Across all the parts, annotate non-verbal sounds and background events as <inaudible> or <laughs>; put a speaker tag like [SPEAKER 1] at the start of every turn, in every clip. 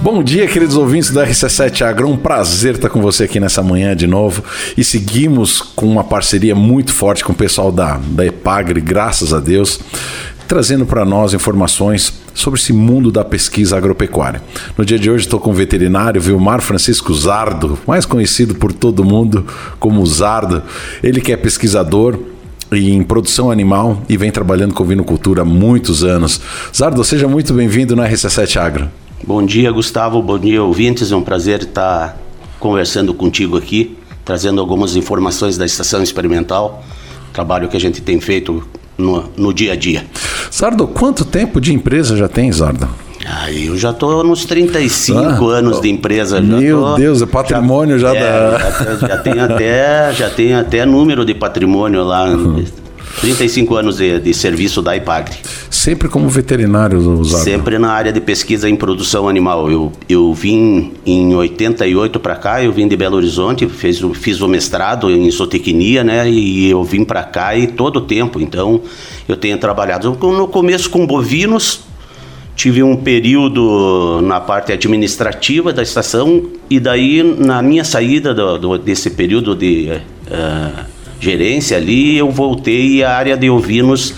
[SPEAKER 1] Bom dia, queridos ouvintes da RC7 Agro. Um prazer estar com você aqui nessa manhã de novo. E seguimos com uma parceria muito forte com o pessoal da, da Epagre, graças a Deus, trazendo para nós informações sobre esse mundo da pesquisa agropecuária. No dia de hoje estou com o veterinário Vilmar Francisco Zardo, mais conhecido por todo mundo como Zardo. Ele que é pesquisador, em produção animal e vem trabalhando com vinocultura há muitos anos. Zardo, seja muito bem-vindo na RC7 Agro.
[SPEAKER 2] Bom dia, Gustavo. Bom dia, ouvintes. É um prazer estar conversando contigo aqui, trazendo algumas informações da estação experimental, trabalho que a gente tem feito no, no dia a dia.
[SPEAKER 1] Zardo, quanto tempo de empresa já tem, Zardo?
[SPEAKER 2] Ah, eu já estou nos 35 ah, anos de empresa.
[SPEAKER 1] Meu
[SPEAKER 2] tô,
[SPEAKER 1] Deus, é patrimônio já, já é,
[SPEAKER 2] da. Já, já, tem até, já tem até número de patrimônio lá. Uhum. 35 anos de, de serviço da IPAGRE.
[SPEAKER 1] Sempre como veterinário usado?
[SPEAKER 2] Sempre na área de pesquisa em produção animal. Eu, eu vim em 88 para cá, eu vim de Belo Horizonte, fiz, fiz o mestrado em zootecnia, né? E eu vim para cá e todo o tempo. Então, eu tenho trabalhado no começo com bovinos, tive um período na parte administrativa da estação e daí na minha saída do, do, desse período de uh, gerência ali, eu voltei e a área de ovinos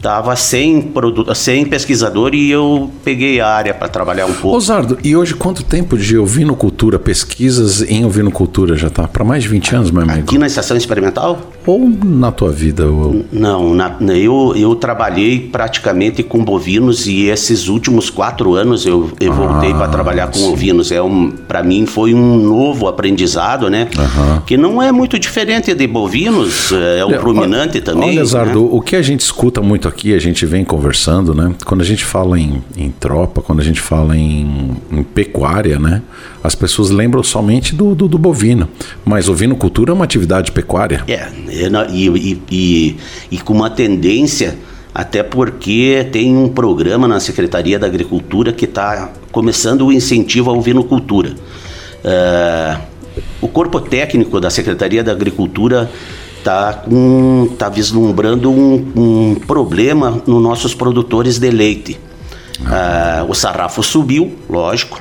[SPEAKER 2] estava sem, produto, sem pesquisador e eu peguei a área para trabalhar um pouco.
[SPEAKER 1] Osardo, e hoje quanto tempo de ovinocultura, pesquisas em ovinocultura já está? Para mais de 20 anos, meu amigo?
[SPEAKER 2] Aqui na estação experimental?
[SPEAKER 1] Ou na tua vida? Ou...
[SPEAKER 2] Não, na, eu, eu trabalhei praticamente com bovinos e esses últimos quatro anos eu, eu ah, voltei para trabalhar com sim. ovinos. É um, para mim foi um novo aprendizado, né? Uhum. Que não é muito diferente de bovinos, é o ruminante também.
[SPEAKER 1] Olha, Zardo, né? o que a gente escuta muito aqui, a gente vem conversando, né? Quando a gente fala em, em tropa, quando a gente fala em, em pecuária, né? As pessoas lembram somente do, do, do bovino. Mas ovinocultura é uma atividade pecuária.
[SPEAKER 2] É, e, e, e, e com uma tendência até porque tem um programa na Secretaria da Agricultura que está começando o incentivo à ovinocultura. Uh, o corpo técnico da Secretaria da Agricultura está tá vislumbrando um, um, problema nos nossos produtores de leite. Ah. Uh, o sarrafo subiu, lógico,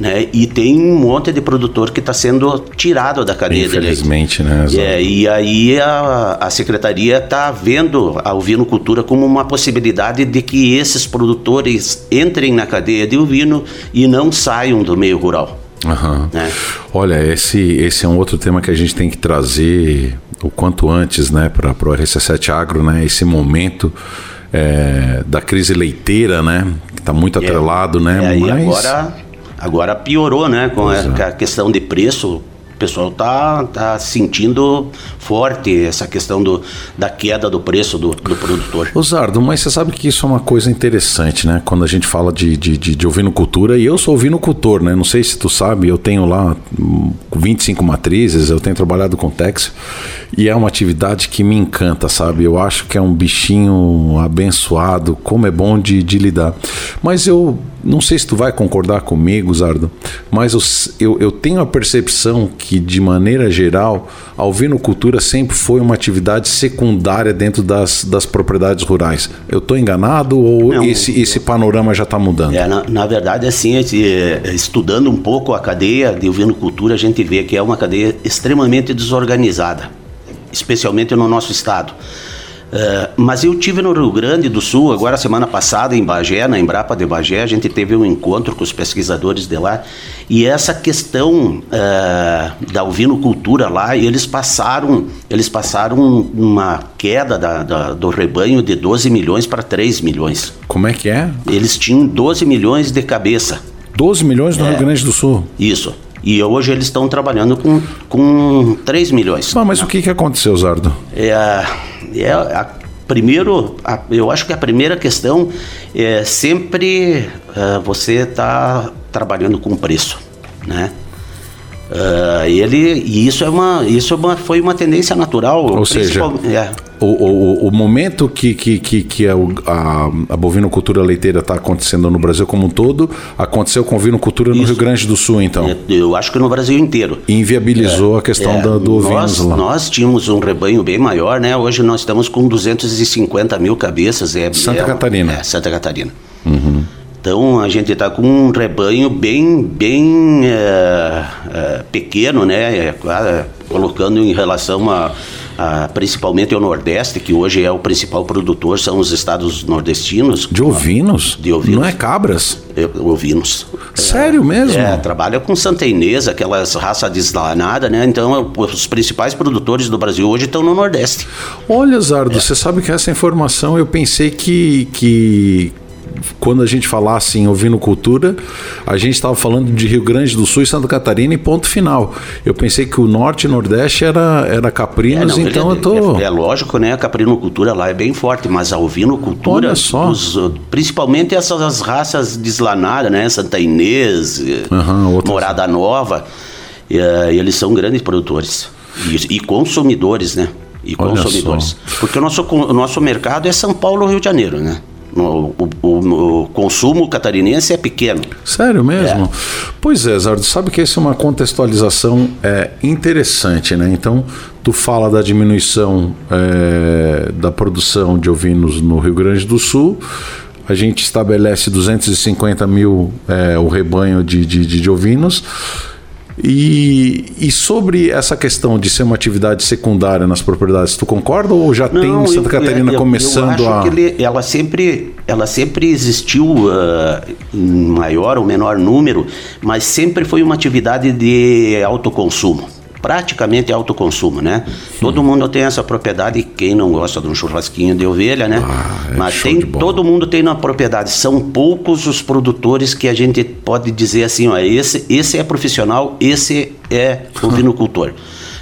[SPEAKER 2] né? E tem um monte de produtor que está sendo tirado da cadeia
[SPEAKER 1] Infelizmente,
[SPEAKER 2] de leite. né? É, e aí a, a secretaria está vendo a ovinocultura como uma possibilidade de que esses produtores entrem na cadeia de ovino e não saiam do meio rural.
[SPEAKER 1] Uhum. Né? Olha, esse, esse é um outro tema que a gente tem que trazer o quanto antes, né, para o RC7 Agro, né, esse momento é, da crise leiteira, né, que está muito é, atrelado, é, né,
[SPEAKER 2] é, mas... E agora, agora piorou, né, com a, é. a, questão de preço, pessoal tá, tá sentindo forte essa questão do, da queda do preço do, do produtor.
[SPEAKER 1] Osardo, mas você sabe que isso é uma coisa interessante, né? Quando a gente fala de, de, de, de ovinocultura, e eu sou ovinocultor, né? Não sei se tu sabe, eu tenho lá 25 matrizes, eu tenho trabalhado com Tex, e é uma atividade que me encanta, sabe? Eu acho que é um bichinho abençoado, como é bom de, de lidar. Mas eu não sei se tu vai concordar comigo, Zardo, mas eu, eu, eu, tenho a percepção que, de maneira geral, a ovinocultura sempre foi uma atividade secundária dentro das, das propriedades rurais. Eu estou enganado ou não, esse, esse panorama já está mudando?
[SPEAKER 2] É, na, na, verdade, assim, é, estudando um pouco a cadeia de ovinocultura, a gente vê que é uma cadeia extremamente desorganizada, especialmente no nosso estado. Uh, mas eu tive no Rio Grande do Sul, agora semana passada, em Bagé, na Embrapa de Bagé, a gente teve um encontro com os pesquisadores de lá, e essa questão uh, da ovinocultura lá, eles passaram, eles passaram uma queda da, da, do rebanho de 12 milhões para 3 milhões.
[SPEAKER 1] Como é que é?
[SPEAKER 2] Eles tinham 12 milhões de cabeça.
[SPEAKER 1] 12 milhões no é, Rio Grande do Sul?
[SPEAKER 2] Isso. E hoje eles estão trabalhando com, com 3 milhões.
[SPEAKER 1] Mas o que, que aconteceu, Zardo?
[SPEAKER 2] É, é a, primeiro, a, eu acho que a primeira questão é sempre uh, você está trabalhando com preço, né? Uh, ele, e isso, é uma, isso é uma, foi uma tendência natural.
[SPEAKER 1] Ou seja, é. o, o, o momento que, que, que, que a, a, a bovinocultura leiteira está acontecendo no Brasil como um todo, aconteceu com a bovinocultura no. Rio Grande do Sul, então? É,
[SPEAKER 2] eu acho que no Brasil inteiro.
[SPEAKER 1] inviabilizou é, a questão é, da, do
[SPEAKER 2] ovinos
[SPEAKER 1] lá.
[SPEAKER 2] Nós tínhamos um rebanho bem maior, né? Hoje nós estamos com 250 mil cabeças. É,
[SPEAKER 1] Santa Catarina.
[SPEAKER 2] É, Santa Catarina. Uhum. Então a gente está com um rebanho bem, bem é, é, pequeno, né? É, colocando em relação a, a, principalmente ao Nordeste, que hoje é o principal produtor, são os estados nordestinos.
[SPEAKER 1] De ovinos? De ovinos. Não é cabras?
[SPEAKER 2] É, ovinos.
[SPEAKER 1] Sério mesmo?
[SPEAKER 2] É, trabalha com Santa Inês, aquelas raças deslanadas, né? Então os principais produtores do Brasil hoje estão no Nordeste.
[SPEAKER 1] Olha, Zardo, é. você sabe que essa informação eu pensei que, que quando a gente falasse em ouvindo cultura, a gente estava falando de Rio Grande do Sul e Santa Catarina e ponto final. Eu pensei que o norte e nordeste era, era caprinos, é, não, então
[SPEAKER 2] é,
[SPEAKER 1] eu tô...
[SPEAKER 2] É, é, lógico, né? A caprinocultura lá é bem forte, mas a ovinocultura, Olha só. Os, principalmente essas raças deslanadas, né? Santa Inês, uhum, Morada Nova, e, uh, eles são grandes produtores e, e consumidores, né? E Olha consumidores. Só. Porque o nosso, o nosso mercado é São Paulo, Rio de Janeiro, né? O, consumo catarinense é pequeno.
[SPEAKER 1] Sério mesmo? É. Pois é, Zardo, sabe que essa é uma contextualização é, interessante, né? Então, tu fala da diminuição é, da produção de ovinos no Rio Grande do Sul, a gente estabelece 250 mil é, o rebanho de, de, de ovinos e, e, sobre essa questão de ser uma atividade secundária nas propriedades, tu concorda ou já Não, tem Santa eu, Catarina eu, começando
[SPEAKER 2] eu
[SPEAKER 1] a.
[SPEAKER 2] Ele, ela, sempre, ela sempre existiu uh, em maior ou menor número, mas sempre foi uma atividade de autoconsumo praticamente autoconsumo, né? Todo mundo tem essa propriedade, quem não gosta de um churrasquinho de ovelha, né? Ah, é Mas tem, todo mundo tem na propriedade. São poucos os produtores que a gente pode dizer assim, ó, esse, esse é profissional, esse é <laughs> ovinocultor.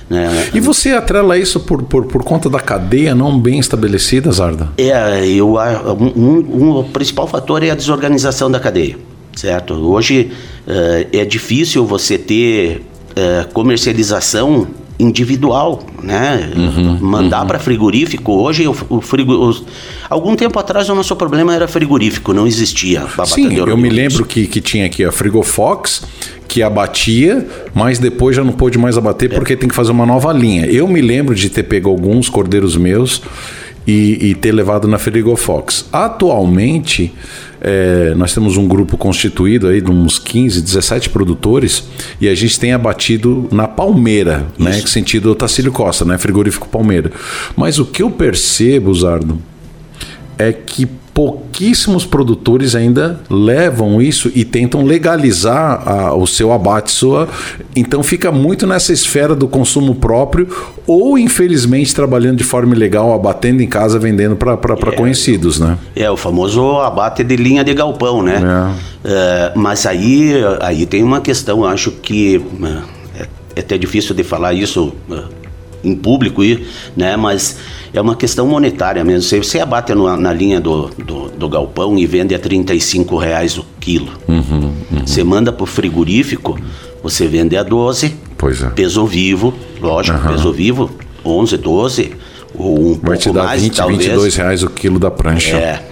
[SPEAKER 1] Né? E você atrela isso por, por, por conta da cadeia não bem estabelecida, Zarda?
[SPEAKER 2] É, eu, um, um, o principal fator é a desorganização da cadeia, certo? Hoje uh, é difícil você ter é, comercialização individual, né? Uhum, Mandar uhum. para frigorífico. Hoje o, o frigo, algum tempo atrás o nosso problema era frigorífico, não existia.
[SPEAKER 1] Sim, eu me lembro que, que tinha aqui a Frigofox que abatia, mas depois já não pôde mais abater é. porque tem que fazer uma nova linha. Eu me lembro de ter pego alguns cordeiros meus e, e ter levado na Frigofox. Atualmente é, nós temos um grupo constituído aí de uns 15, 17 produtores e a gente tem abatido na Palmeira, né? Isso. né? Sentido Otacílio Costa, né? Frigorífico Palmeira. Mas o que eu percebo, Zardo, é que pouquíssimos produtores ainda levam isso e tentam legalizar a, o seu abate sua. Então fica muito nessa esfera do consumo próprio ou infelizmente trabalhando de forma ilegal, abatendo em casa, vendendo para é, conhecidos, né?
[SPEAKER 2] É o famoso abate de linha de galpão, né? É. É, mas aí aí tem uma questão, acho que é, é até difícil de falar isso em público, né? Mas é uma questão monetária mesmo. Você, você abate no, na linha do, do, do, galpão e vende a 35 reais o quilo. Uhum, uhum. Você manda para o frigorífico, você vende a 12.
[SPEAKER 1] Pois é.
[SPEAKER 2] Peso vivo, lógico, uhum. peso vivo, 11, 12, ou um
[SPEAKER 1] Vai te dar mais, 20, talvez. 22 reais o quilo da prancha.
[SPEAKER 2] É.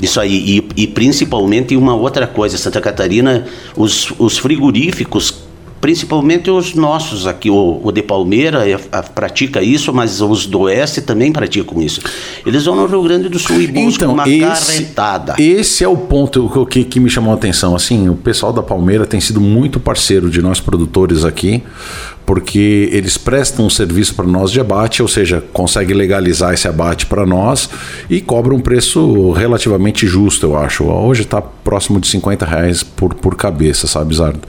[SPEAKER 2] Isso aí, e, e principalmente uma outra coisa, Santa Catarina, os, os frigoríficos principalmente os nossos aqui, o, o de Palmeira é, a, pratica isso, mas os do Oeste também praticam isso. Eles vão no Rio Grande do Sul e buscam então, uma esse, carretada.
[SPEAKER 1] Esse é o ponto que, que me chamou a atenção. Assim, o pessoal da Palmeira tem sido muito parceiro de nós produtores aqui, porque eles prestam um serviço para nós de abate, ou seja, consegue legalizar esse abate para nós e cobra um preço relativamente justo, eu acho. Hoje está próximo de 50 reais por, por cabeça, sabe, Zardo?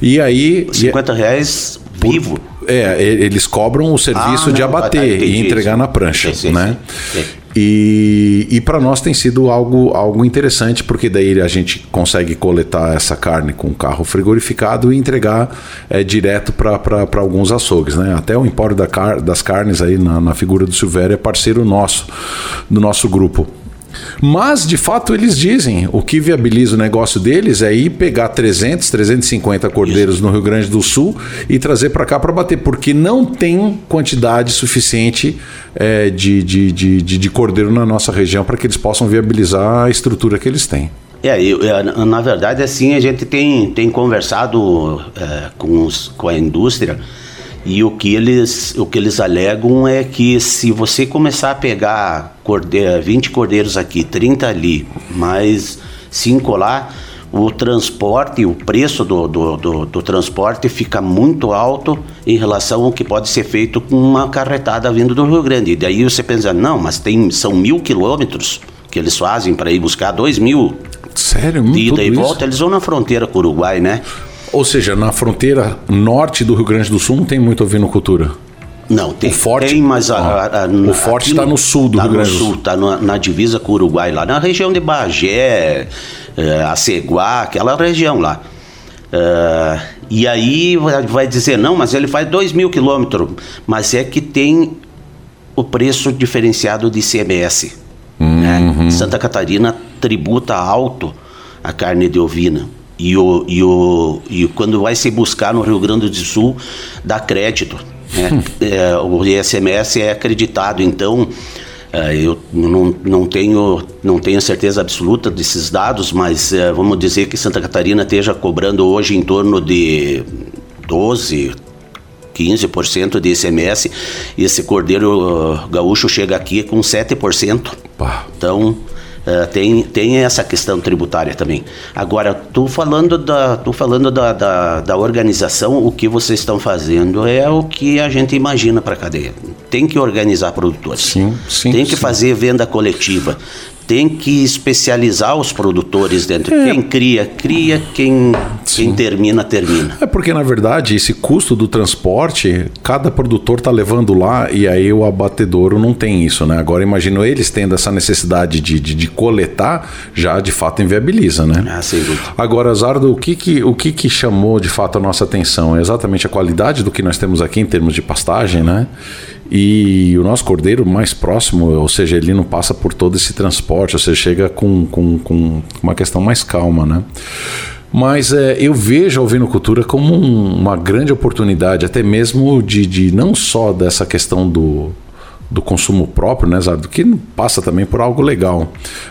[SPEAKER 1] E aí.
[SPEAKER 2] 50 reais vivo?
[SPEAKER 1] É, eles cobram o serviço ah, de abater tá, e entregar isso. na prancha, sim, né? Sim, e, e para nós tem sido algo, algo interessante, porque daí a gente consegue coletar essa carne com carro frigorificado e entregar é, direto para alguns açougues. Né? Até o Empório da car das Carnes, aí na, na figura do Silvério, é parceiro nosso, do nosso grupo. Mas, de fato, eles dizem, o que viabiliza o negócio deles é ir pegar 300, 350 cordeiros Isso. no Rio Grande do Sul e trazer para cá para bater, porque não tem quantidade suficiente é, de, de, de, de, de cordeiro na nossa região para que eles possam viabilizar a estrutura que eles têm.
[SPEAKER 2] É, eu, eu, na verdade, assim, a gente tem, tem conversado é, com, os, com a indústria e o que eles, o que eles alegam é que se você começar a pegar cordeiro, 20 cordeiros aqui, 30 ali, mais 5 lá, o transporte, o preço do, do, do, do, transporte fica muito alto em relação ao que pode ser feito com uma carretada vindo do Rio Grande. E daí você pensa, não, mas tem, são mil quilômetros que eles fazem para ir buscar dois mil.
[SPEAKER 1] Sério?
[SPEAKER 2] De ida e volta, eles vão na fronteira com o Uruguai, né?
[SPEAKER 1] Ou seja, na fronteira norte do Rio Grande do Sul não tem muito ovinocultura?
[SPEAKER 2] Não, tem.
[SPEAKER 1] O forte,
[SPEAKER 2] tem, mas a, a, a,
[SPEAKER 1] o forte está no sul do
[SPEAKER 2] tá
[SPEAKER 1] Rio Grande
[SPEAKER 2] do
[SPEAKER 1] Sul.
[SPEAKER 2] Está na, na, divisa com o Uruguai, lá na região de Bagé, é, Aceguá, aquela região lá. Uh, e aí vai dizer, não, mas ele faz 2 mil quilômetros. Mas é que tem o preço diferenciado de ICMS. Né? Uhum. Né? Santa Catarina tributa alto a carne de ovina. E, o, e, o, e quando vai se buscar no Rio Grande do Sul, dá crédito. Né? <laughs> é, o ICMS é acreditado, então é, eu não, não, tenho, não tenho certeza absoluta desses dados, mas é, vamos dizer que Santa Catarina esteja cobrando hoje em torno de 12, 15% de ICMS, e esse cordeiro uh, gaúcho chega aqui com 7%. Pá. Então, Uh, tem, tem essa questão tributária também. Agora, tu falando, da, tu falando da, da, da, organização, o que vocês estão fazendo é o que a gente imagina para a cadeia. Tem que organizar produtores.
[SPEAKER 1] Sim, sim.
[SPEAKER 2] Tem que
[SPEAKER 1] sim.
[SPEAKER 2] fazer venda coletiva tem que especializar os produtores dentro. É. Quem cria, cria, quem, quem termina, termina.
[SPEAKER 1] É porque, na verdade, esse custo do transporte, cada produtor está levando lá e aí o abatedouro não tem isso, né? Agora, imagino eles tendo essa necessidade de, de, de coletar, já de fato inviabiliza, né?
[SPEAKER 2] Ah, sem dúvida.
[SPEAKER 1] Agora, Zardo, o que que, o que que chamou de fato a nossa atenção? É exatamente a qualidade do que nós temos aqui em termos de pastagem, né? E o nosso cordeiro mais próximo, ou seja, ele não passa por todo esse transporte, ou seja, chega com, com, com uma questão mais calma, né? Mas é, eu vejo a ovinocultura como um, uma grande oportunidade, até mesmo de, de não só dessa questão do, do consumo próprio, né, Zardo? Que passa também por algo legal,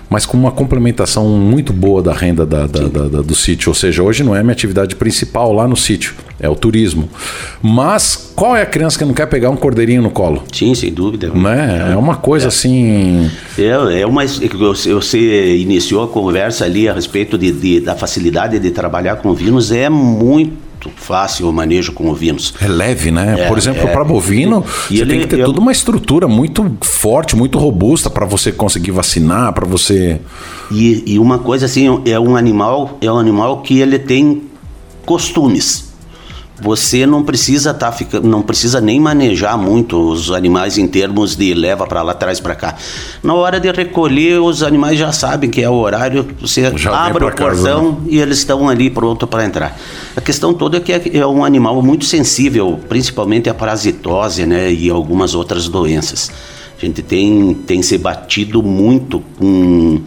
[SPEAKER 1] mas com uma complementação muito boa da renda da, da, da, do sítio. Ou seja, hoje não é minha atividade principal lá no sítio, é o turismo. Mas qual é a criança que não quer pegar um cordeirinho no colo?
[SPEAKER 2] Sim, sem dúvida.
[SPEAKER 1] Né? É uma coisa é. assim.
[SPEAKER 2] É, é uma. Você iniciou a conversa ali a respeito de, de da facilidade de trabalhar com vinos, é muito muito fácil o manejo com ovinos.
[SPEAKER 1] É leve, né? É, Por exemplo, é, para bovino, e você ele, tem que ter toda uma estrutura muito forte, muito robusta para você conseguir vacinar, para você.
[SPEAKER 2] E, e uma coisa assim, é um animal, é um animal que ele tem costumes você não precisa tá não precisa nem manejar muito os animais em termos de leva para lá atrás para cá. Na hora de recolher, os animais já sabem que é o horário, você já abre o portão né? e eles estão ali pronto para entrar. A questão toda é que é, é um animal muito sensível, principalmente à parasitose, né, e algumas outras doenças. A gente tem tem se batido muito com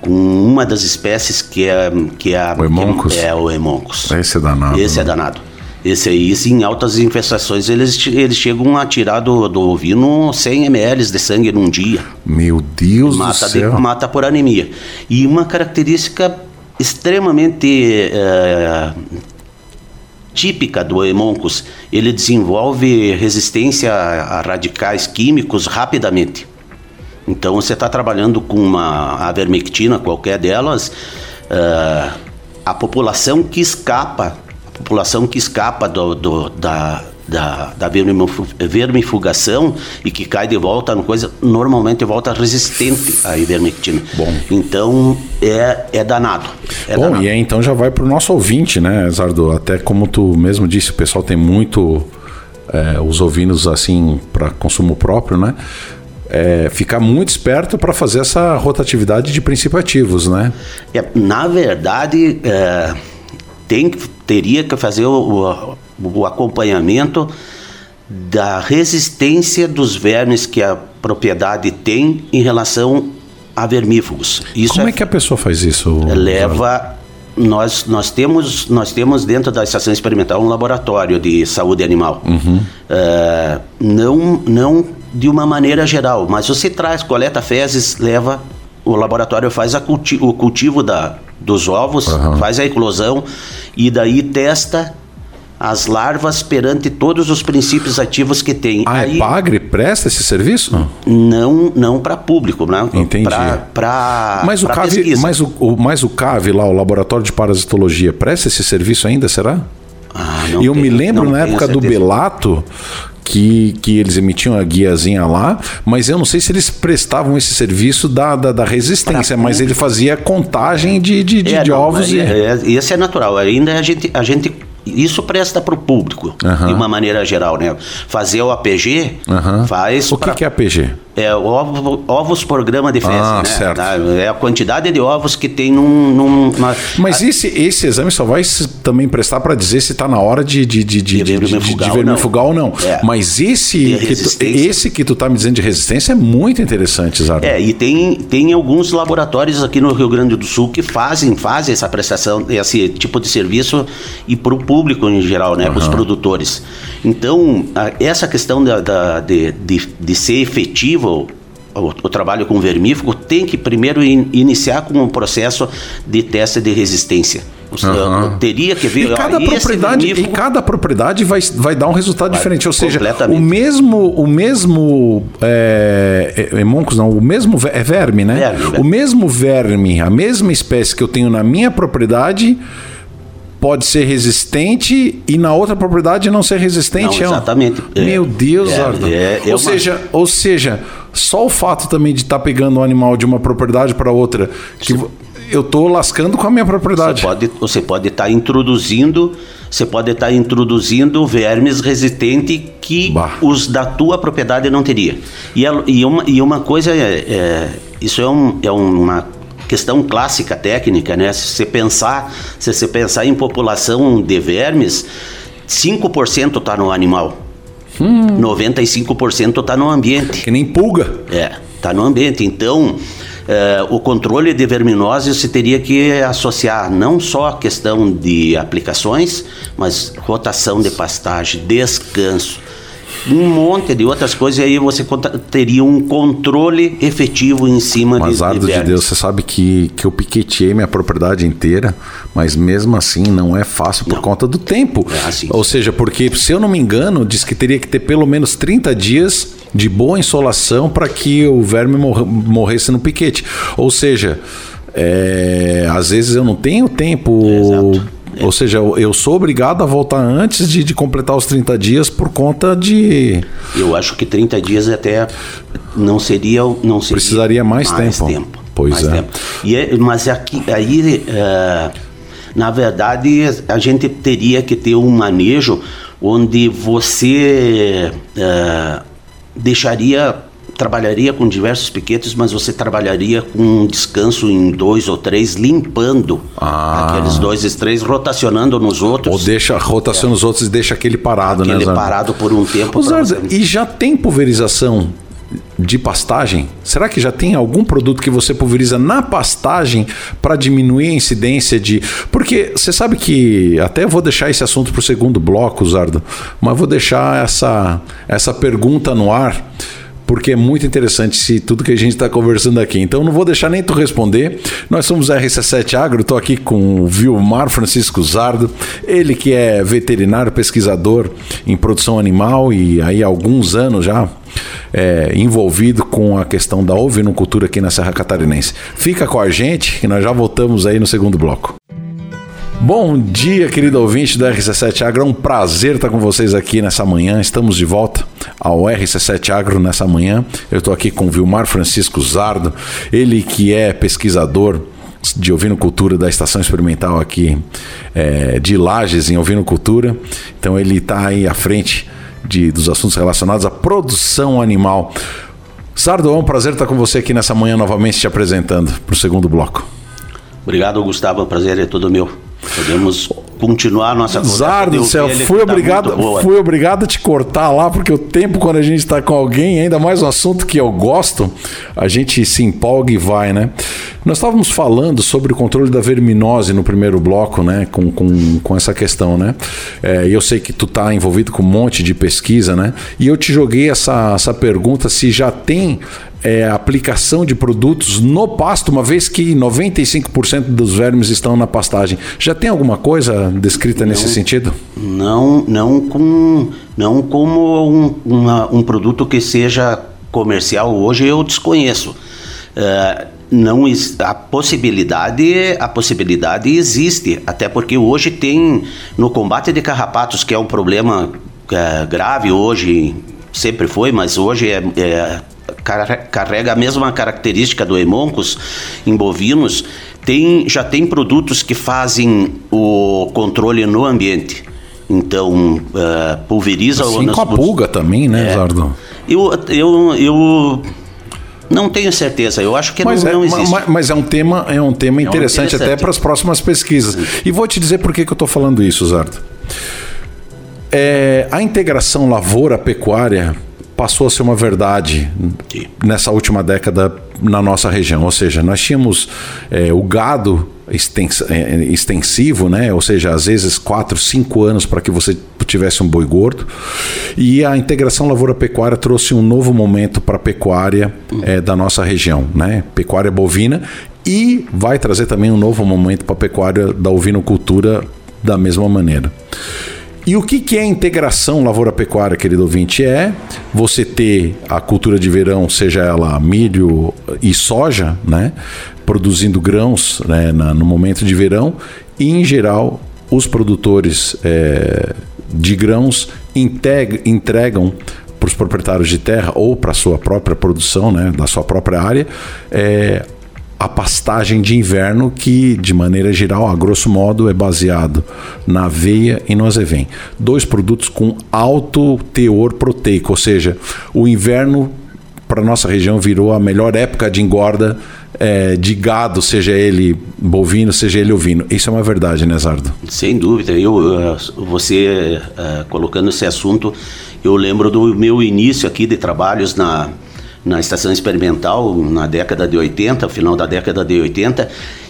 [SPEAKER 2] com uma das espécies que é que é,
[SPEAKER 1] o hemoncus.
[SPEAKER 2] Que é o hemoncus.
[SPEAKER 1] Esse é danado.
[SPEAKER 2] Esse é né? é danado. Esse aí, em altas infestações, eles, eles chegam a tirar do, do ovino 100 ml de sangue num dia.
[SPEAKER 1] Meu Deus mata do céu.
[SPEAKER 2] De, mata por anemia. E uma característica extremamente é, típica do hemoncus, ele desenvolve resistência a radicais químicos rapidamente. Então, você está trabalhando com uma avermectina, qualquer delas, uh, a população que escapa população que escapa do, do da, da, da vermifugação e que cai de volta no coisa, normalmente volta resistente à ivermectina. Bom. Então é, é danado. É
[SPEAKER 1] Bom,
[SPEAKER 2] danado.
[SPEAKER 1] e aí então já vai para o nosso ouvinte, né, Zardo? Até como tu mesmo disse, o pessoal tem muito é, os ovinos assim para consumo próprio, né? É, ficar muito esperto para fazer essa rotatividade de princípios ativos, né?
[SPEAKER 2] É, na verdade, é, tem, teria que fazer o, o, o acompanhamento da resistência dos vermes que a propriedade tem em relação a vermífugos.
[SPEAKER 1] Isso Como é, é que a pessoa faz isso?
[SPEAKER 2] Leva nós, nós, temos, nós temos dentro da estação experimental um laboratório de saúde animal. Uhum. Uh, não, não de uma maneira geral, mas você traz, coleta fezes, leva, o laboratório faz culti o cultivo da, dos ovos, uhum. faz a eclosão e daí testa as larvas perante todos os princípios ativos que tem.
[SPEAKER 1] A
[SPEAKER 2] Aí,
[SPEAKER 1] Epagre presta esse serviço?
[SPEAKER 2] não não para público, né?
[SPEAKER 1] Entendi.
[SPEAKER 2] Para
[SPEAKER 1] Mas o, CAV, mas, o, o- mas o CAV lá, o Laboratório de Parasitologia, presta esse serviço ainda, será?
[SPEAKER 2] Ah,
[SPEAKER 1] E eu me lembro na época do
[SPEAKER 2] certeza.
[SPEAKER 1] Belato que, que eles emitiam a guiazinha lá, mas eu não sei se eles prestavam esse serviço da, da, da resistência, mas ele fazia contagem de, de, de,
[SPEAKER 2] É,
[SPEAKER 1] de
[SPEAKER 2] não,
[SPEAKER 1] ovos.
[SPEAKER 2] é,
[SPEAKER 1] e...
[SPEAKER 2] é, esse é natural. Ainda a gente, a gente isso presta para o público,
[SPEAKER 1] Aham.
[SPEAKER 2] de uma maneira geral, né? Fazer o APG
[SPEAKER 1] Aham.
[SPEAKER 2] faz
[SPEAKER 1] O que,
[SPEAKER 2] pra-
[SPEAKER 1] que é APG?
[SPEAKER 2] É ovo- ovos por grama de fezes,
[SPEAKER 1] Ah,
[SPEAKER 2] né?
[SPEAKER 1] certo.
[SPEAKER 2] Tá? É a quantidade de ovos que tem num, num-
[SPEAKER 1] Mas esse, esse exame só vai também prestar para dizer se está na hora de, de, de, de,
[SPEAKER 2] De
[SPEAKER 1] de
[SPEAKER 2] ou
[SPEAKER 1] não.
[SPEAKER 2] É.
[SPEAKER 1] Mas esse que, tu, esse que tu tá me dizendo de resistência é muito interessante, Zardo.
[SPEAKER 2] É, e tem, tem alguns laboratórios aqui no Rio Grande do Sul que fazem, fazem essa prestação, esse tipo de serviço e para o público em geral, né, para os produtores. Então, a- essa questão da, da- de, de, de ser efetivo o, o trabalho com vermífugo tem que primeiro in- iniciar com um processo de teste de resistência.
[SPEAKER 1] Aham.
[SPEAKER 2] teria que ver
[SPEAKER 1] E cada
[SPEAKER 2] esse
[SPEAKER 1] propriedade, e
[SPEAKER 2] vermífugo-
[SPEAKER 1] cada propriedade vai, vai dar um resultado
[SPEAKER 2] Vai,
[SPEAKER 1] diferente. Ou seja, o mesmo, o mesmo é, é, hemoncus não, o mesmo é verme, né?
[SPEAKER 2] Verme, verme.
[SPEAKER 1] O mesmo verme, a mesma espécie que eu tenho na minha propriedade pode ser resistente e na outra propriedade não ser resistente.
[SPEAKER 2] Não,
[SPEAKER 1] é um-
[SPEAKER 2] exatamente. É.
[SPEAKER 1] Meu Deus,
[SPEAKER 2] É,
[SPEAKER 1] Arthur.
[SPEAKER 2] é- é
[SPEAKER 1] ou
[SPEAKER 2] uma-
[SPEAKER 1] seja, ou seja, só o fato também de estar pegando um animal de uma propriedade para outra que eu tô lascando com a minha propriedade.
[SPEAKER 2] Você pode você pode estar introduzindo você pode estar introduzindo vermes resistentes que
[SPEAKER 1] Bah.
[SPEAKER 2] os da tua propriedade não teria. E, e, uma, e uma coisa é, é- isso é, um, é uma questão clássica técnica, né? Se você pensar, se você pensar em população de vermes, 5% está no animal. 95% está no ambiente.
[SPEAKER 1] Que nem pulga.
[SPEAKER 2] É, está no ambiente. Então, eh, o controle de verminose se teria que associar não só a questão de aplicações, mas rotação de pastagem, descanso, um monte de outras coisas, e aí você teria um controle efetivo em cima
[SPEAKER 1] Mas,
[SPEAKER 2] de,
[SPEAKER 1] Ardo de
[SPEAKER 2] vermes.
[SPEAKER 1] Deus, você sabe que, que eu piqueteei minha propriedade inteira, mas mesmo assim não é fácil por
[SPEAKER 2] Não.
[SPEAKER 1] conta do tempo.
[SPEAKER 2] É assim.
[SPEAKER 1] Ou seja, porque, se eu não me engano, diz que teria que ter pelo menos 30 dias de boa insolação para que o verme morre- morresse no piquete. Ou seja, é, às vezes eu não tenho tempo.
[SPEAKER 2] Exato.
[SPEAKER 1] Ou seja, eu- eu sou obrigado a voltar antes de, de completar os 30 dias por conta de.
[SPEAKER 2] Eu acho que 30 dias até não seria. Não seria
[SPEAKER 1] Precisaria mais tempo. Pois
[SPEAKER 2] mais
[SPEAKER 1] é.
[SPEAKER 2] tempo. E é- mas aqui, aí, é, na verdade, a gente teria que ter um manejo onde você é, deixaria. Trabalharia com diversos piquetes, mas você trabalharia com um descanso em dois ou três, limpando
[SPEAKER 1] Ah.
[SPEAKER 2] aqueles dois e três, rotacionando nos outros.
[SPEAKER 1] Ou deixa, rotaciona os outros e deixa aquele parado, né?
[SPEAKER 2] aquele parado por um tempo. Pra
[SPEAKER 1] e já tem pulverização de pastagem? Será que já tem algum produto que você pulveriza na pastagem para diminuir a incidência de. Porque você sabe que. Até vou deixar esse assunto para o segundo bloco, Zardo, mas vou deixar essa, essa pergunta no ar. Porque é muito interessante se tudo que a gente está conversando aqui. Então não vou deixar nem tu responder. Nós somos a RC7 Agro, estou aqui com o Vilmar Francisco Zardo, ele que é veterinário, pesquisador em produção animal e aí há alguns anos já é, envolvido com a questão da ovinocultura aqui na Serra Catarinense. Fica com a gente que nós já voltamos aí no segundo bloco. Bom dia, querido ouvinte do RC7 Agro. É um prazer estar com vocês aqui nessa manhã. Estamos de volta ao RC7 Agro nessa manhã. Eu estou aqui com o Vilmar Francisco Zardo, ele que é pesquisador de ovinocultura da Estação Experimental aqui é, de Lages, em ovinocultura. Então, ele está aí à frente de, dos assuntos relacionados à produção animal. Zardo, é um prazer estar com você aqui nessa manhã novamente te apresentando para o segundo bloco.
[SPEAKER 2] Obrigado, Gustavo. O prazer é todo meu. Podemos continuar a nossa de
[SPEAKER 1] do céu, fui
[SPEAKER 2] tá
[SPEAKER 1] obrigado,
[SPEAKER 2] boa.
[SPEAKER 1] fui obrigado a te cortar lá, porque o tempo quando a gente está com alguém, ainda mais um assunto que eu gosto, a gente se empolga e vai, né? Nós estávamos falando sobre o controle da verminose no primeiro bloco, né? Com, com, com essa questão, né? É, E eu sei que tu está envolvido com um monte de pesquisa, né? E eu te joguei essa, essa pergunta se já tem é, aplicação de produtos no pasto, uma vez que 95% dos vermes estão na pastagem. Já tem alguma coisa descrita não, nesse sentido?
[SPEAKER 2] Não, não, com, não como um, uma, um produto que seja comercial hoje eu desconheço. Uh, não a possibilidade a possibilidade existe até porque hoje tem no combate de carrapatos que é um problema é, grave hoje sempre foi mas hoje é, é carrega a mesma característica do hemoncus em bovinos, tem, já tem produtos que fazem o controle no ambiente. Então, uh, pulveriza...
[SPEAKER 1] Assim com a pulga também, né, é, Zardo?
[SPEAKER 2] Eu, eu, eu não tenho certeza, eu acho que mas não, é, não existe.
[SPEAKER 1] Mas, mas, é um tema, é um tema interessante, é um interessante. até para as próximas pesquisas. Sim. E vou te dizer por que, que eu estou falando isso, Zardo. É, a integração lavoura-pecuária passou a ser uma verdade nessa última década na nossa região. Ou seja, nós tínhamos é, o gado extens, é, extensivo, né? ou seja, às vezes 4, 5 anos para que você tivesse um boi gordo. E a integração lavoura-pecuária trouxe um novo momento para a pecuária é, da nossa região, né? pecuária bovina, e vai trazer também um novo momento para a pecuária da ovinocultura da mesma maneira. E o que, que é integração lavoura-pecuária, querido ouvinte? É você ter a cultura de verão, seja ela milho e soja, né? Produzindo grãos né? No momento de verão, e em geral os produtores é, de grãos entregam para os proprietários de terra ou para a sua própria produção, né, da sua própria área, é, a pastagem de inverno, que de maneira geral, a grosso modo, é baseado na aveia e no azevém. Dois produtos com alto teor proteico, ou seja, o inverno para nossa região virou a melhor época de engorda é, de gado, seja ele bovino, seja ele ovino. Isso é uma verdade, né, Zardo?
[SPEAKER 2] Sem dúvida. Eu, uh, você uh, colocando esse assunto, eu lembro do meu início aqui de trabalhos na na estação experimental na década de 80, final da década de 80,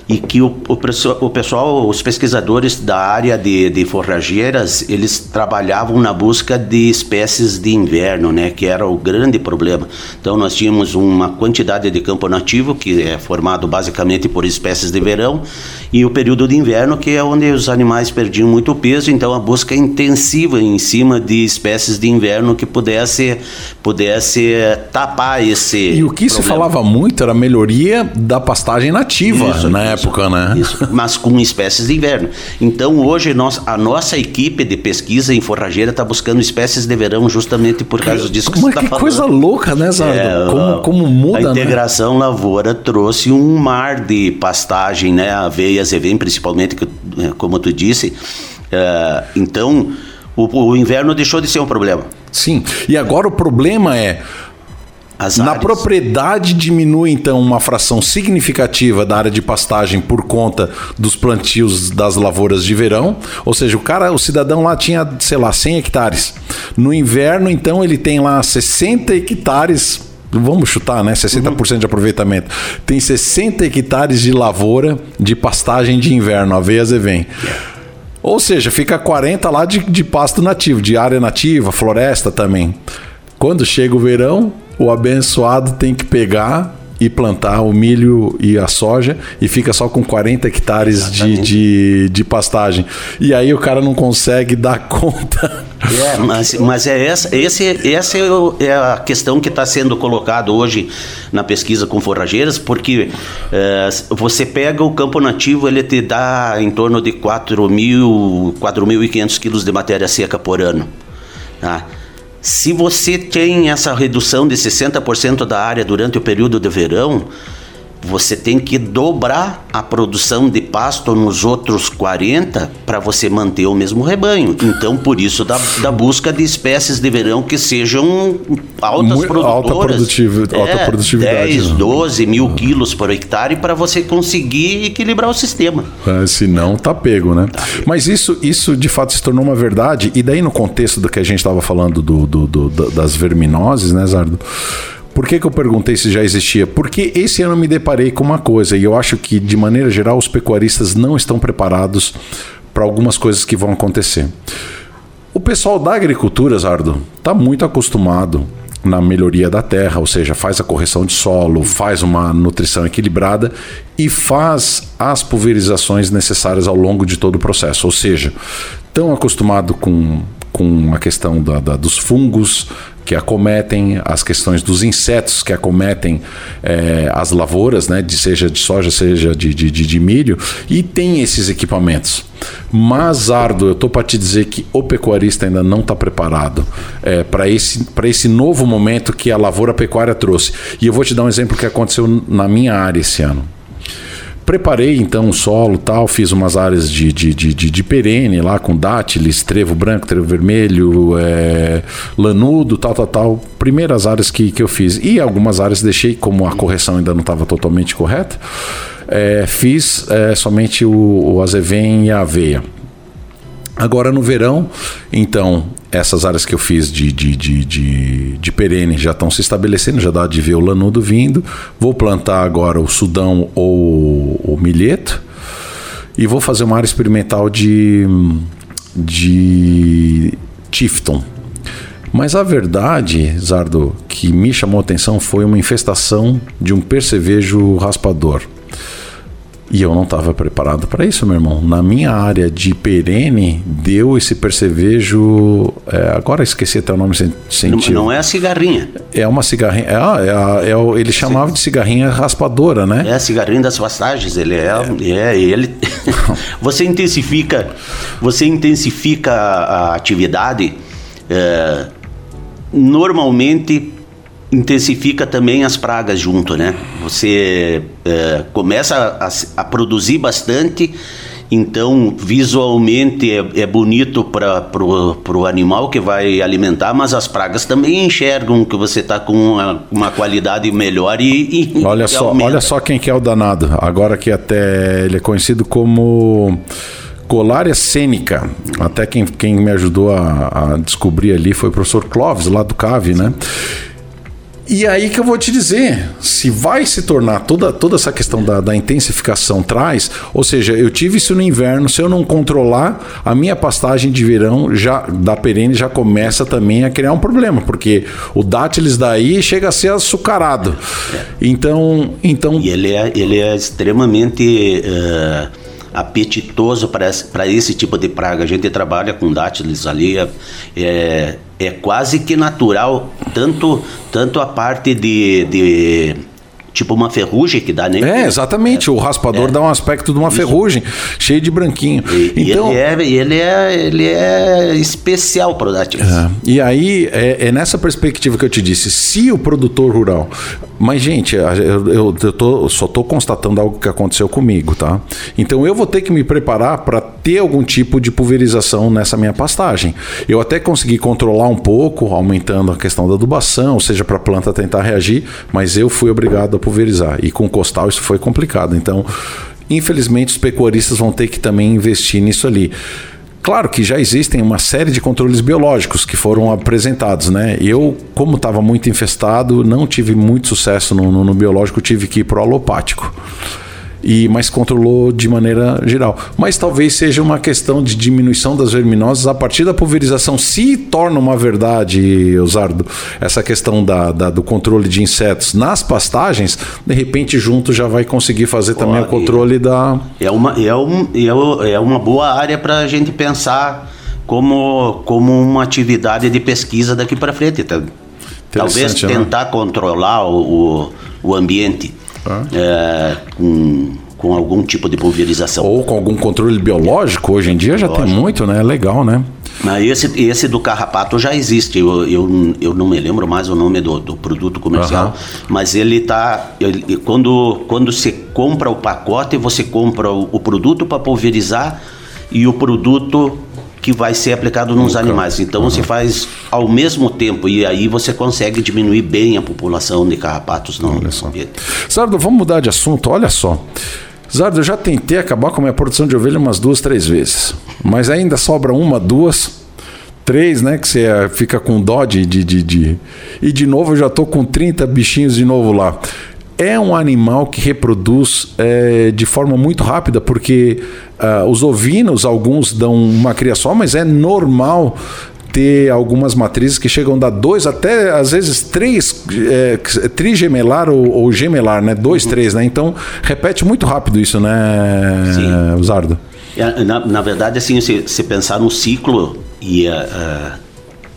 [SPEAKER 2] e que o, o, o pessoal, os pesquisadores da área de, de forrageiras, eles trabalhavam na busca de espécies de inverno, né, que era o grande problema. Então nós tínhamos uma quantidade de campo nativo que é formado basicamente por espécies de verão e o período de inverno que é onde os animais perdiam muito peso, então a busca intensiva em cima de espécies de inverno que pudesse pudesse tapar esse
[SPEAKER 1] E o que problema. se falava muito era a melhoria da pastagem nativa, Isso, né? época, né?
[SPEAKER 2] Isso, mas com espécies de inverno. Então, hoje, nós, a nossa equipe de pesquisa em forrageira está buscando espécies de verão justamente por causa disso
[SPEAKER 1] que você está falando. Que coisa louca, né, Zardo? É, como, como muda,
[SPEAKER 2] A né? integração né? lavoura trouxe um mar de pastagem, né? Aveia, azevém, principalmente, é, como tu disse. É, então, o, o inverno deixou de ser um problema.
[SPEAKER 1] Sim, e agora o problema é na propriedade diminui então uma fração significativa da área de pastagem por conta dos plantios das lavouras de verão, ou seja, o cara, o cidadão lá tinha, sei lá, 100 hectares. No inverno, então, ele tem lá 60 hectares vamos chutar, né? 60% uhum. de aproveitamento. Tem 60 hectares de lavoura de pastagem de inverno, aveias e vem. Ou seja, fica 40 lá de, de pasto nativo, de área nativa, floresta também. Quando chega o verão, o abençoado tem que pegar e plantar o milho e a soja e fica só com 40 hectares de, de, de, pastagem. E aí o cara não consegue <laughs> dar conta.
[SPEAKER 2] É, mas, mas é essa, esse, essa é a questão que está sendo colocada hoje na pesquisa com forrageiras, porque é, você pega o campo nativo, ele te dá em torno de 4.500 quilos de matéria seca por ano. Tá? Se você tem essa redução de 60% da área durante o período de verão, você tem que dobrar a produção de pasto nos outros 40 para você manter o mesmo rebanho. Então, por isso, da, da busca de espécies de verão que sejam altas Muito, produtoras.
[SPEAKER 1] Alta, é, alta produtividade.
[SPEAKER 2] 10, 12 né? mil quilos por hectare para você conseguir equilibrar o sistema.
[SPEAKER 1] É, senão, tá pego, né? Tá pego. Mas isso, isso, de fato, se tornou uma verdade. E daí, no contexto do que a gente estava falando do, do, do, das verminoses, né, Zardo? Por que, que eu perguntei se já existia? Porque esse ano me deparei com uma coisa, e eu acho que, de maneira geral, os pecuaristas não estão preparados para algumas coisas que vão acontecer. O pessoal da agricultura, Zardo, está muito acostumado na melhoria da terra, ou seja, faz a correção de solo, faz uma nutrição equilibrada e faz as pulverizações necessárias ao longo de todo o processo. Ou seja, tão acostumado com, com a questão da, da dos fungos, que acometem, as questões dos insetos que acometem é, as lavouras, né, de, seja de soja, seja de, de, de milho, e tem esses equipamentos. Mas, Ardo, eu estou para te dizer que o pecuarista ainda não está preparado é, para esse, esse novo momento que a lavoura pecuária trouxe. E eu vou te dar um exemplo que aconteceu na minha área esse ano. Preparei então o solo tal, fiz umas áreas de, de, de, de, de perene lá com dátiles, trevo branco, trevo vermelho, é, lanudo, tal, tal, tal. Primeiras áreas que, que eu fiz. E algumas áreas deixei, como a correção ainda não estava totalmente correta, é, fiz é, somente o, o azevém e a aveia. Agora no verão, então, essas áreas que eu fiz de, de, de, de, de perene já estão se estabelecendo, já dá de ver o lanudo vindo. Vou plantar agora o sudão ou o milheto. E vou fazer uma área experimental de, de Tifton. Mas a verdade, Zardo, que me chamou a atenção foi uma infestação de um percevejo raspador. E eu não estava preparado para isso, meu irmão. Na minha área de perene, deu esse percevejo. É, agora esqueci até o nome científico.
[SPEAKER 2] Não, não, é a cigarrinha.
[SPEAKER 1] É uma cigarrinha. É, é, é, ele chamava de cigarrinha raspadora, né?
[SPEAKER 2] É a cigarrinha das pastagens. Ele é. é. é ele. <laughs> você intensifica. Você intensifica a atividade. É, normalmente intensifica também as pragas junto, né? Você é, começa a, a, produzir bastante, então visualmente é, é bonito para pro animal que vai alimentar, mas as pragas também enxergam que você está com uma, uma, qualidade melhor e,
[SPEAKER 1] e olha só, aumenta. olha só quem que é o danado. Agora que até ele é conhecido como Colária cênica. Até quem, quem me ajudou a, a descobrir ali foi o professor Clóvis, lá do CAVE, né? E aí que eu vou te dizer, se vai se tornar toda, toda essa questão da, da, intensificação traz, ou seja, eu tive isso no inverno, se eu não controlar, a minha pastagem de verão já da perene já começa também a criar um problema, porque o dátilis daí chega a ser açucarado. Então, então
[SPEAKER 2] e ele é, ele é extremamente uh, apetitoso para esse, esse tipo de praga. A gente trabalha com dátilis ali, é, é é quase que natural, tanto, tanto a parte de, de tipo uma ferrugem que dá,
[SPEAKER 1] né? É, exatamente. É, o raspador é. dá um aspecto de uma Isso. ferrugem, cheio de branquinho.
[SPEAKER 2] E, então, ele, é, ele, é, ele é especial para o É.
[SPEAKER 1] E aí, é, é, nessa perspectiva que eu te disse, se o produtor rural... Mas, gente, eu, eu, eu, tô, só estou constatando algo que aconteceu comigo, tá? Então, eu vou ter que me preparar para ter algum tipo de pulverização nessa minha pastagem. Eu até consegui controlar um pouco, aumentando a questão da adubação, ou seja, para a planta tentar reagir, mas eu fui obrigado pulverizar. E com costal isso foi complicado. Então, infelizmente, os pecuaristas vão ter que também investir nisso ali. Claro que já existem uma série de controles biológicos que foram apresentados, né? Eu, como estava muito infestado, não tive muito sucesso no, no, no biológico, tive que ir para o alopático e mas controlou de maneira geral. Mas talvez seja uma questão de diminuição das verminosas a partir da pulverização. Se torna uma verdade, Osardo, essa questão da, da, do controle de insetos nas pastagens, de repente junto já vai conseguir fazer também o controle da.
[SPEAKER 2] É uma, é, um, é, é uma boa área para a gente pensar como, como uma atividade de pesquisa daqui para frente. Talvez né? tentar né? controlar o, o, o ambiente é, com, com algum tipo de pulverização.
[SPEAKER 1] Ou com algum controle biológico, hoje em dia já tem muito, né? É legal, né?
[SPEAKER 2] Mas esse, esse do carrapato já existe. Eu, eu, eu não me lembro mais o nome do, do produto comercial, uhum. mas ele tá. Ele, quando, quando você compra o pacote, você compra o, o produto para pulverizar e o produto que vai ser aplicado nos Nunca. animais. Então uhum. se faz ao mesmo tempo e aí você consegue diminuir bem a população de carrapatos no
[SPEAKER 1] só. Sardo, vamos mudar de assunto. Olha só. Zardo, eu já tentei acabar com a minha produção de ovelha umas duas, três vezes. Mas ainda sobra uma, duas, três, né? Que você fica com dó de, de, de, de... E de novo eu já tô com 30 bichinhos de novo lá é um animal que reproduz é, de forma muito rápida, porque uh, os ovinos, alguns dão uma cria só, mas é normal ter algumas matrizes que chegam a dar dois, até às vezes três, é, trigemelar ou, ou, gemelar, né? Dois, uhum. três, né? Então, repete muito rápido isso, né, Sim. Zardo?
[SPEAKER 2] É, na, na, verdade, assim, se, se pensar no ciclo, e uh, uh,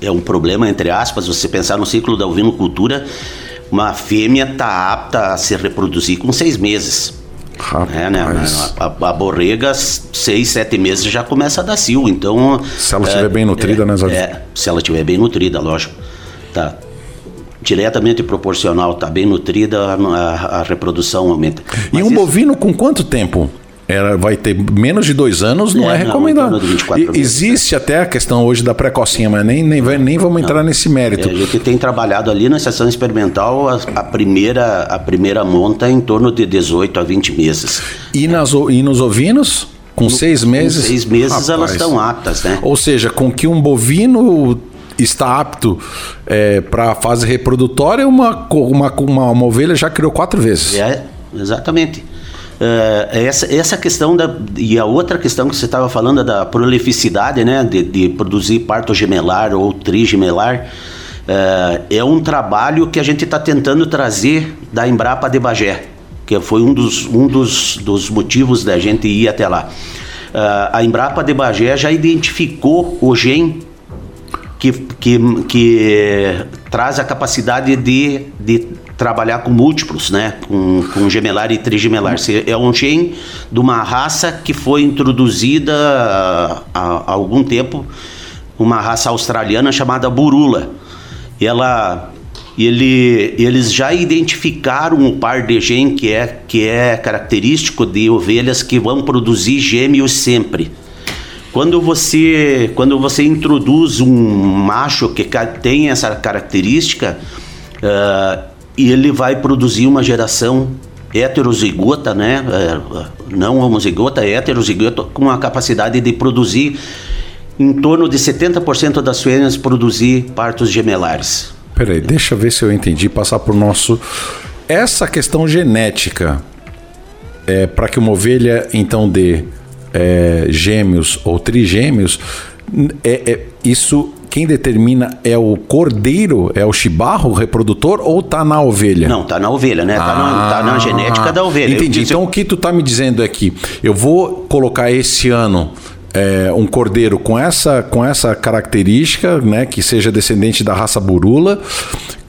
[SPEAKER 2] é um problema, entre aspas, você pensar no ciclo da ovinocultura, uma fêmea está apta a se reproduzir com seis meses. Rapaz. É, né? A, a, a, borrega, seis, sete meses já começa a dar cio. Então.
[SPEAKER 1] Se ela estiver é, bem nutrida,
[SPEAKER 2] é,
[SPEAKER 1] né, Zé?
[SPEAKER 2] É, se ela estiver bem nutrida, lógico. Tá. Diretamente proporcional, tá bem nutrida, a, a reprodução aumenta.
[SPEAKER 1] Mas e um isso... bovino com quanto tempo? Era, vai ter menos de dois anos, não é, é recomendado. Não, e, existe até a questão hoje da precocinha, mas nem, nem, nem vamos entrar não. nesse mérito. É,
[SPEAKER 2] a gente tem trabalhado ali na sessão experimental a, a, primeira, a primeira monta em torno de 18 a 20 meses.
[SPEAKER 1] E, nas, e nos ovinos? Com no, seis meses? Com
[SPEAKER 2] seis meses Rapaz. elas estão aptas, né?
[SPEAKER 1] Ou seja, com que um bovino está apto é, para a fase reprodutória, uma, uma, uma, uma ovelha já criou quatro vezes.
[SPEAKER 2] É, exatamente. Uh, essa, essa questão da. E a outra questão que você estava falando da prolificidade, né? De, de, produzir parto gemelar ou trigemelar. Uh, é um trabalho que a gente está tentando trazer da Embrapa de Bagé, que foi um dos, um dos, dos motivos da gente ir até lá. Uh, a Embrapa de Bagé já identificou o gene que, que, que traz a capacidade de, de trabalhar com múltiplos, né? Com, com gemelar e trigemelar. É um gene de uma raça que foi introduzida há, algum tempo, uma raça australiana chamada burula. Ela ele, eles já identificaram um par de gene que é, que é característico de ovelhas que vão produzir gêmeos sempre. Quando você, quando você introduz um macho que tem essa característica, uh, ele vai produzir uma geração heterozigota, né? Uh, não homozigota, heterozigota, com a capacidade de produzir em torno de 70% das fêmeas produzir partos gemelares.
[SPEAKER 1] Peraí, deixa eu ver se eu entendi, passar por nosso. Essa questão genética é para que uma ovelha então dê é, gêmeos ou trigêmeos, é, é, isso quem determina é o cordeiro, é o chibarro, o reprodutor, ou tá na ovelha?
[SPEAKER 2] Não, tá na ovelha, né? Ah, tá, na, tá na ah, genética da ovelha.
[SPEAKER 1] Entendi. Então o que tu tá me dizendo é que eu vou colocar esse ano é, um cordeiro com essa, com essa característica, né, que seja descendente da raça burula,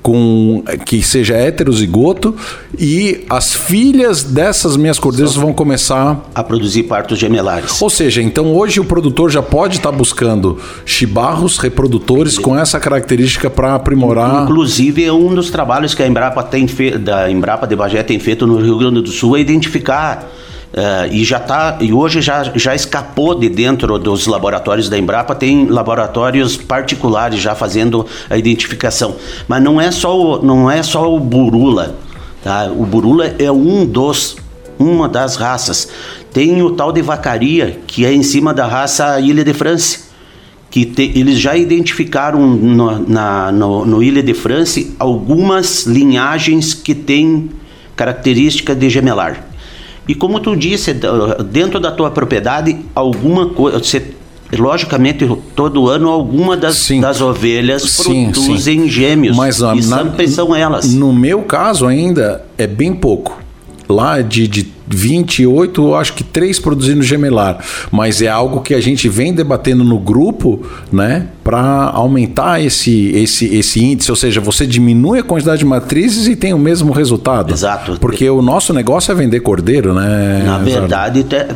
[SPEAKER 1] com que seja heterozigoto e as filhas dessas minhas cordeiras vão começar
[SPEAKER 2] a produzir partos gemelares.
[SPEAKER 1] Ou seja, então hoje o produtor já pode estar tá buscando chibarros reprodutores com essa característica para aprimorar.
[SPEAKER 2] Inclusive é um dos trabalhos que a Embrapa tem da Embrapa de Bagé tem feito no Rio Grande do Sul é identificar Uh, e já tá e hoje já, já escapou de dentro dos laboratórios da Embrapa tem laboratórios particulares já fazendo a identificação. Mas não é só o, não é só o burula tá? o burula é um dos uma das raças. Tem o tal de vacaria que é em cima da raça Ilha de France que te, eles já identificaram no, na, no, no Ilha de France algumas linhagens que têm característica de gemelar e como tu disse, dentro da tua propriedade, alguma coisa. Você, logicamente, todo ano alguma das, das ovelhas sim, produzem sim. gêmeos.
[SPEAKER 1] Mas
[SPEAKER 2] e na, sempre são elas.
[SPEAKER 1] No meu caso ainda é bem pouco. Lá de, de 28, eu acho que três produzindo gemelar. Mas é algo que a gente vem debatendo no grupo, né? Para aumentar esse, esse, esse índice. Ou seja, você diminui a quantidade de matrizes e tem o mesmo resultado.
[SPEAKER 2] Exato.
[SPEAKER 1] Porque o nosso negócio é vender cordeiro, né?
[SPEAKER 2] Na verdade, te,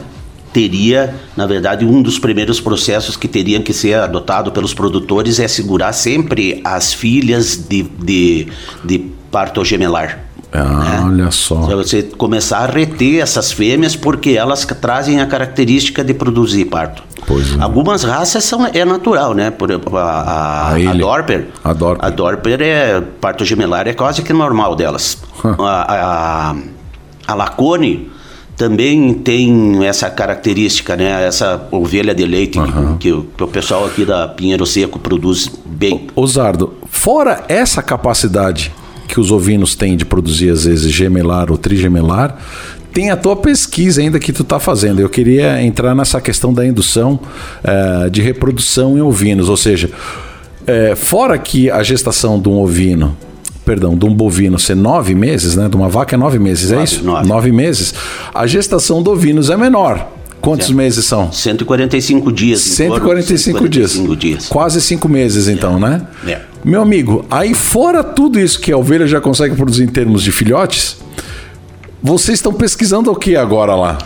[SPEAKER 2] teria, na verdade, um dos primeiros processos que teriam que ser adotado pelos produtores é segurar sempre as filhas de, de, de parto gemelar.
[SPEAKER 1] Ah, né? Olha só.
[SPEAKER 2] Você começar a reter essas fêmeas porque elas trazem a característica de produzir parto. Pois é. Algumas raças são, é natural, né? Por exemplo, a, a, a, a Dorper. A Dorper. A Dorper é parto gemelar, é quase que normal delas. a, a, a Lacone também tem essa característica, né? Essa ovelha de leite uhum. que, que, o pessoal aqui da Pinheiro Seco produz bem.
[SPEAKER 1] Osardo, fora essa capacidade que os ovinos têm de produzir às vezes gemelar ou trigemelar, tem a tua pesquisa ainda que tu está fazendo. Eu queria entrar nessa questão da indução uh, de reprodução em ovinos, ou seja, É, fora que a gestação de um ovino, perdão, de um bovino ser nove meses, né? De uma vaca é nove meses, é nove, é isso? Nove. nove meses. A gestação de ovinos é menor. Quantos meses são?
[SPEAKER 2] 145 dias.
[SPEAKER 1] 145, 145 dias. dias. Quase cinco meses, então, é. né? É. Meu amigo, aí fora tudo isso que a ovelha já consegue produzir em termos de filhotes, vocês estão pesquisando o que agora lá?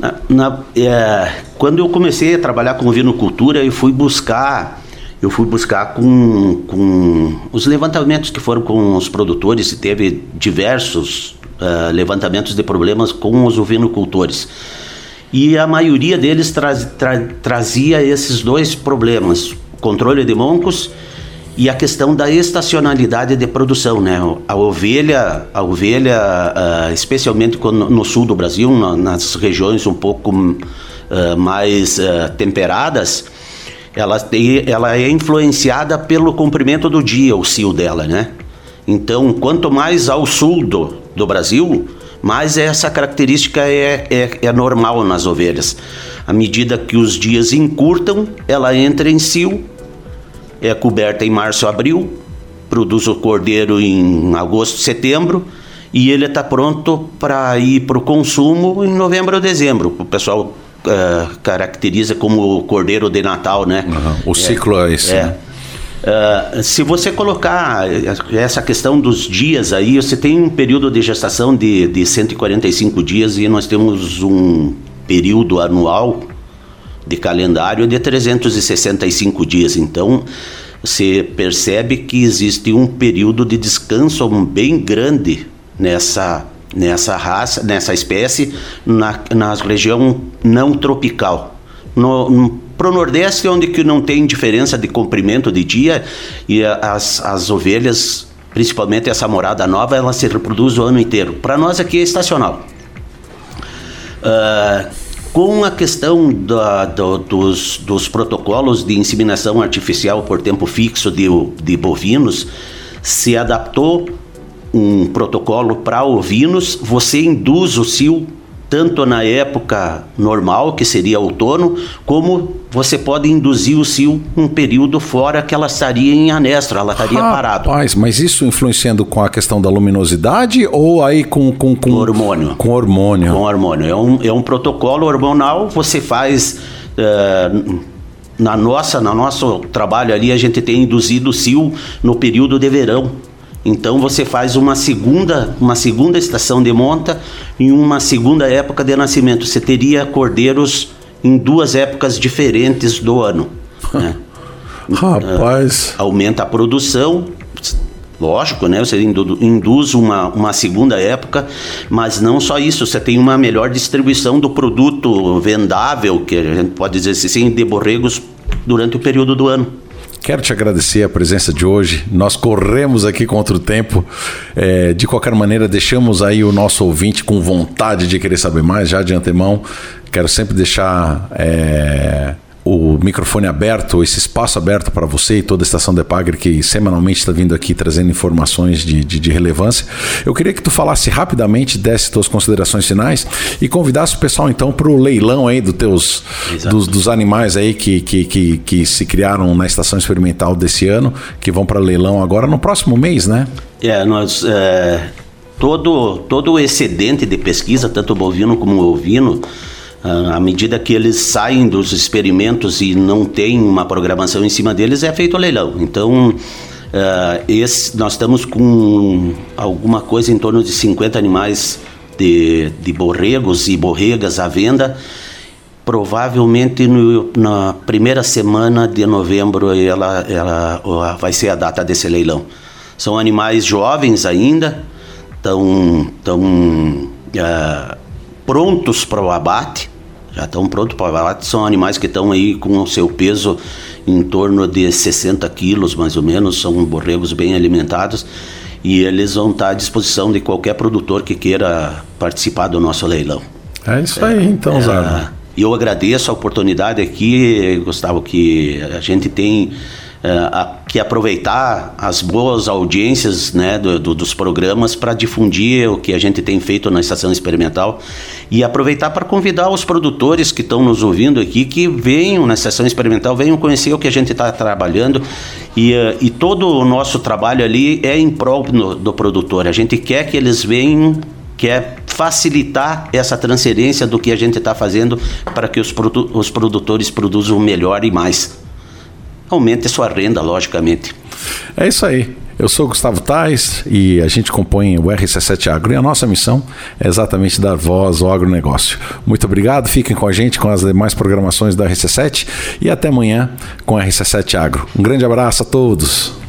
[SPEAKER 2] Na, na, é, quando eu comecei a trabalhar com vinocultura, eu fui buscar eu fui buscar com, com os levantamentos que foram com os produtores e teve diversos uh, levantamentos de problemas com os ovinocultores. E a maioria deles tra tra trazia esses dois problemas: controle de moncos e a questão da estacionalidade de produção, né? A ovelha, a ovelha, uh, especialmente no sul do Brasil, nas regiões um pouco uh, mais uh, temperadas, ela, tem, ela é influenciada pelo comprimento do dia, o cio dela, né? Então, quanto mais ao sul do, do Brasil, mais essa característica é, é, é normal nas ovelhas. À medida que os dias encurtam, ela entra em cio é coberta em março, abril, produz o cordeiro em agosto, setembro e ele está pronto para ir para o consumo em novembro ou dezembro. O pessoal uh, caracteriza como o cordeiro de Natal, né?
[SPEAKER 1] Uhum. O ciclo é, é esse. É. Né?
[SPEAKER 2] Uh, se você colocar essa questão dos dias aí, você tem um período de gestação de, de 145 dias e nós temos um período anual de calendário de 365 dias. Então, você percebe que existe um período de descanso bem grande nessa nessa raça, nessa espécie, na, na região não tropical. No, no, pro Nordeste, onde que não tem diferença de comprimento de dia e as, as ovelhas, principalmente essa morada nova, ela se reproduz o ano inteiro. Para nós aqui é estacional. Uh, com a questão da, do, dos, dos, protocolos de inseminação artificial por tempo fixo de, de bovinos, se adaptou um protocolo para ovinos, você induz o cio tanto na época normal, que seria outono, como você pode induzir o cio um período fora que ela estaria em anestro, ela estaria parada.
[SPEAKER 1] Rapaz, mas isso influenciando com a questão da luminosidade ou aí com... Com, com
[SPEAKER 2] hormônio.
[SPEAKER 1] Com hormônio.
[SPEAKER 2] Com hormônio. É um, é um protocolo hormonal, você faz... Uh, na nossa, no nosso trabalho ali, a gente tem induzido o cio no período de verão. Então você faz uma segunda, uma segunda estação de monta em uma segunda época de nascimento. Você teria cordeiros em duas épocas diferentes do ano. <laughs> Né?
[SPEAKER 1] Rapaz.
[SPEAKER 2] Uh, aumenta a produção, lógico, né? Você induz uma, uma segunda época, mas não só isso, você tem uma melhor distribuição do produto vendável, que a gente pode dizer assim, de borregos durante o período do ano.
[SPEAKER 1] Quero te agradecer a presença de hoje. Nós corremos aqui contra o tempo. É, de qualquer maneira, deixamos aí o nosso ouvinte com vontade de querer saber mais, já de antemão. Quero sempre deixar. É o microfone aberto, esse espaço aberto para você e toda a estação de Pagre que semanalmente está vindo aqui trazendo informações de, de, de, relevância. Eu queria que tu falasse rapidamente, desse tuas considerações finais e convidasse o pessoal então para o leilão aí dos teus dos, dos, animais aí que, que, que, que, se criaram na estação experimental desse ano, que vão para leilão agora no próximo mês, né?
[SPEAKER 2] É, nós é, todo todo o excedente de pesquisa, tanto bovino como ovino, à medida que eles saem dos experimentos e não tem uma programação em cima deles, é feito o leilão. Então, uh, esse, nós estamos com alguma coisa em torno de 50 animais de, de borregos e borregas à venda. Provavelmente no, na primeira semana de novembro ela, ela vai ser a data desse leilão. São animais jovens ainda, estão tão, uh, prontos para o abate já estão prontos para. São animais que estão aí com o seu peso em torno de 60 quilos, mais ou menos. São borregos bem alimentados e eles vão estar à disposição de qualquer produtor que queira participar do nosso leilão.
[SPEAKER 1] É isso aí, então, é, Zara.
[SPEAKER 2] Eu agradeço a oportunidade aqui, Gustavo, que a gente tem uh, que aproveitar as boas audiências né, do, do, dos programas para difundir o que a gente tem feito na estação experimental e aproveitar para convidar os produtores que estão nos ouvindo aqui que venham na estação experimental, venham conhecer o que a gente está trabalhando E, uh, e todo o nosso trabalho ali é em prol do, do produtor. A gente quer que eles venham, quer facilitar essa transferência do que a gente está fazendo para que os, produ os produtores produzam melhor e mais. Aumente sua renda, logicamente.
[SPEAKER 1] É isso aí. Eu sou Gustavo Tais e a gente compõe o RC7 Agro e a nossa missão é exatamente dar voz ao agronegócio. Muito obrigado, fiquem com a gente com as demais programações da RC7 e até amanhã com a RC7 Agro. Um grande abraço a todos.